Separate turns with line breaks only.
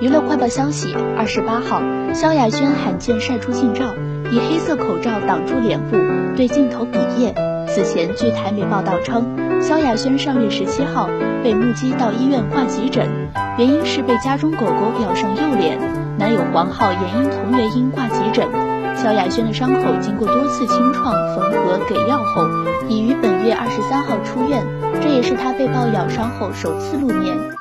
娱乐快报消息二十八号萧亚轩罕见晒出近照以黑色口罩挡住脸部对镜头比耶。此前据台媒报道称萧亚轩上月十七号被目击到医院挂急诊原因是被家中狗狗咬伤右脸男友黄浩也因同原因挂急诊。萧亚轩的伤口经过多次清创缝合给药后已于本月二十三号出院这也是他被抱咬伤后首次露面。